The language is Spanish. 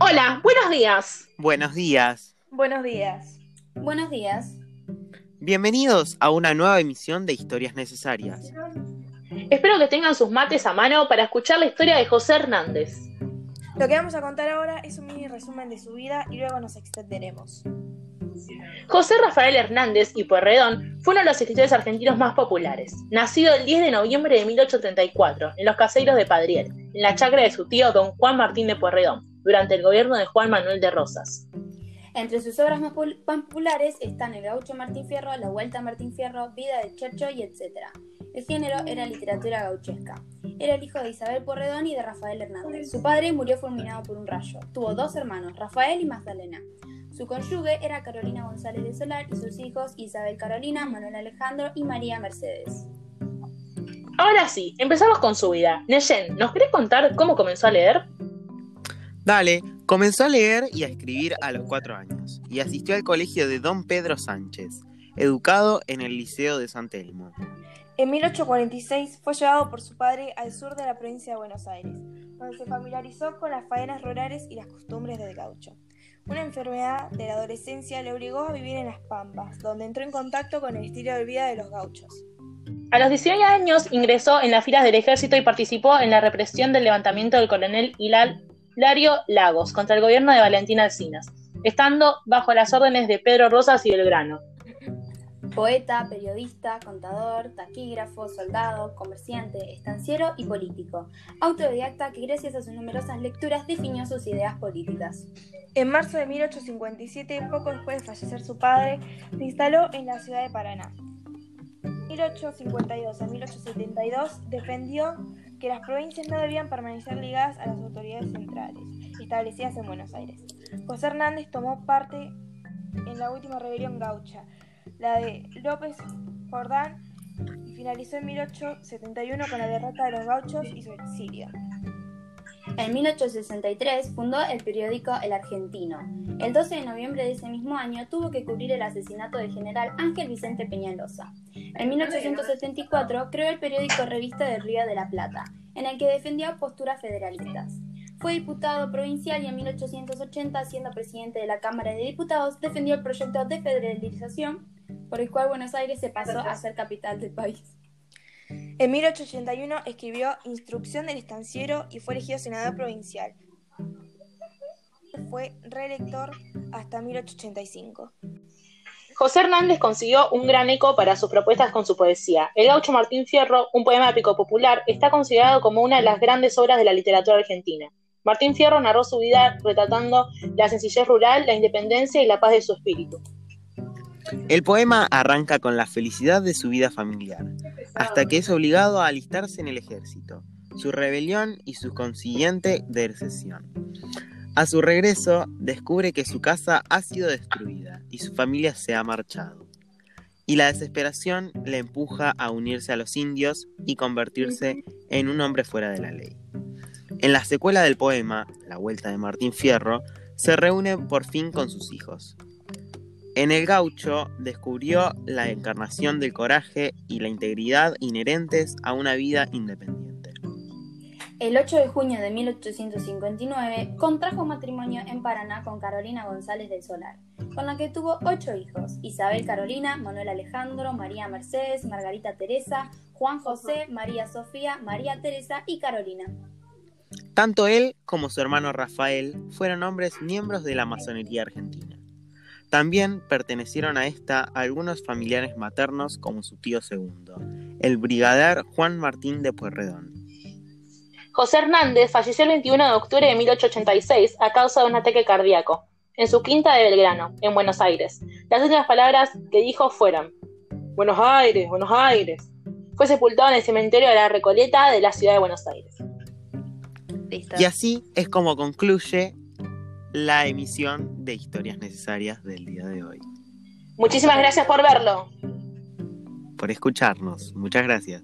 Hola, buenos días. Buenos días. Buenos días. Buenos días. Bienvenidos a una nueva emisión de Historias Necesarias. Espero que tengan sus mates a mano para escuchar la historia de José Hernández. Lo que vamos a contar ahora es un mini resumen de su vida y luego nos extenderemos. José Rafael Hernández y Pueyrredón fue uno de los escritores argentinos más populares. Nacido el 10 de noviembre de 1834 en los caseros de Padriel, en la chacra de su tío don Juan Martín de Pueyrredón, durante el gobierno de Juan Manuel de Rosas. Entre sus obras más populares están El gaucho Martín Fierro, La Vuelta a Martín Fierro, Vida de Chercho y etc. El género era literatura gauchesca. Era el hijo de Isabel Porredón y de Rafael Hernández. Su padre murió fulminado por un rayo. Tuvo dos hermanos, Rafael y Magdalena. Su cónyuge era Carolina González de Solar y sus hijos Isabel Carolina, Manuel Alejandro y María Mercedes. Ahora sí, empezamos con su vida. Neyen, ¿nos querés contar cómo comenzó a leer? Dale, comenzó a leer y a escribir a los cuatro años y asistió al colegio de Don Pedro Sánchez, educado en el Liceo de San Telmo. En 1846 fue llevado por su padre al sur de la provincia de Buenos Aires, donde se familiarizó con las faenas rurales y las costumbres del gaucho. Una enfermedad de la adolescencia le obligó a vivir en las Pampas, donde entró en contacto con el estilo de vida de los gauchos. A los 19 años ingresó en las filas del ejército y participó en la represión del levantamiento del coronel Hilario Lagos contra el gobierno de Valentín Alcinas, estando bajo las órdenes de Pedro Rosas y Belgrano. Poeta, periodista, contador, taquígrafo, soldado, comerciante, estanciero y político. Autodidacta que gracias a sus numerosas lecturas definió sus ideas políticas. En marzo de 1857, poco después de fallecer su padre, se instaló en la ciudad de Paraná. 1852 a 1872 defendió que las provincias no debían permanecer ligadas a las autoridades centrales, establecidas en Buenos Aires. José Hernández tomó parte en la última rebelión gaucha, la de López Jordán, y finalizó en 1871 con la derrota de los gauchos y su exilio. En 1863 fundó el periódico El Argentino. El 12 de noviembre de ese mismo año tuvo que cubrir el asesinato del general Ángel Vicente Peñalosa. En 1874 creó el periódico Revista del Río de la Plata, en el que defendía posturas federalistas. Fue diputado provincial y en 1880, siendo presidente de la Cámara de Diputados, defendió el proyecto de federalización por el cual Buenos Aires se pasó a ser capital del país. En 1881 escribió Instrucción del Estanciero y fue elegido senador provincial. Fue reelector hasta 1885. José Hernández consiguió un gran eco para sus propuestas con su poesía. El gaucho Martín Fierro, un poema épico popular, está considerado como una de las grandes obras de la literatura argentina. Martín Fierro narró su vida retratando la sencillez rural, la independencia y la paz de su espíritu. El poema arranca con la felicidad de su vida familiar, hasta que es obligado a alistarse en el ejército, su rebelión y su consiguiente deserción. A su regreso, descubre que su casa ha sido destruida y su familia se ha marchado. Y la desesperación le empuja a unirse a los indios y convertirse en un hombre fuera de la ley. En la secuela del poema, La Vuelta de Martín Fierro, se reúne por fin con sus hijos, en el gaucho descubrió la encarnación del coraje y la integridad inherentes a una vida independiente. El 8 de junio de 1859 contrajo matrimonio en Paraná con Carolina González del Solar, con la que tuvo ocho hijos, Isabel Carolina, Manuel Alejandro, María Mercedes, Margarita Teresa, Juan José, María Sofía, María Teresa y Carolina. Tanto él como su hermano Rafael fueron hombres miembros de la masonería argentina. También pertenecieron a esta algunos familiares maternos como su tío segundo, el brigadier Juan Martín de Pueyrredón. José Hernández falleció el 21 de octubre de 1886 a causa de un ataque cardíaco, en su quinta de Belgrano, en Buenos Aires. Las últimas palabras que dijo fueron, Buenos Aires, Buenos Aires. Fue sepultado en el cementerio de la Recoleta de la ciudad de Buenos Aires. Y así es como concluye la emisión de historias necesarias del día de hoy. Muchísimas gracias por verlo. Por escucharnos. Muchas gracias.